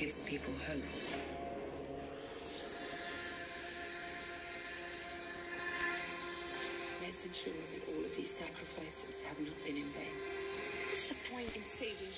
gives people hope. Let's ensure that all of these sacrifices have not been in vain. What's the point in saving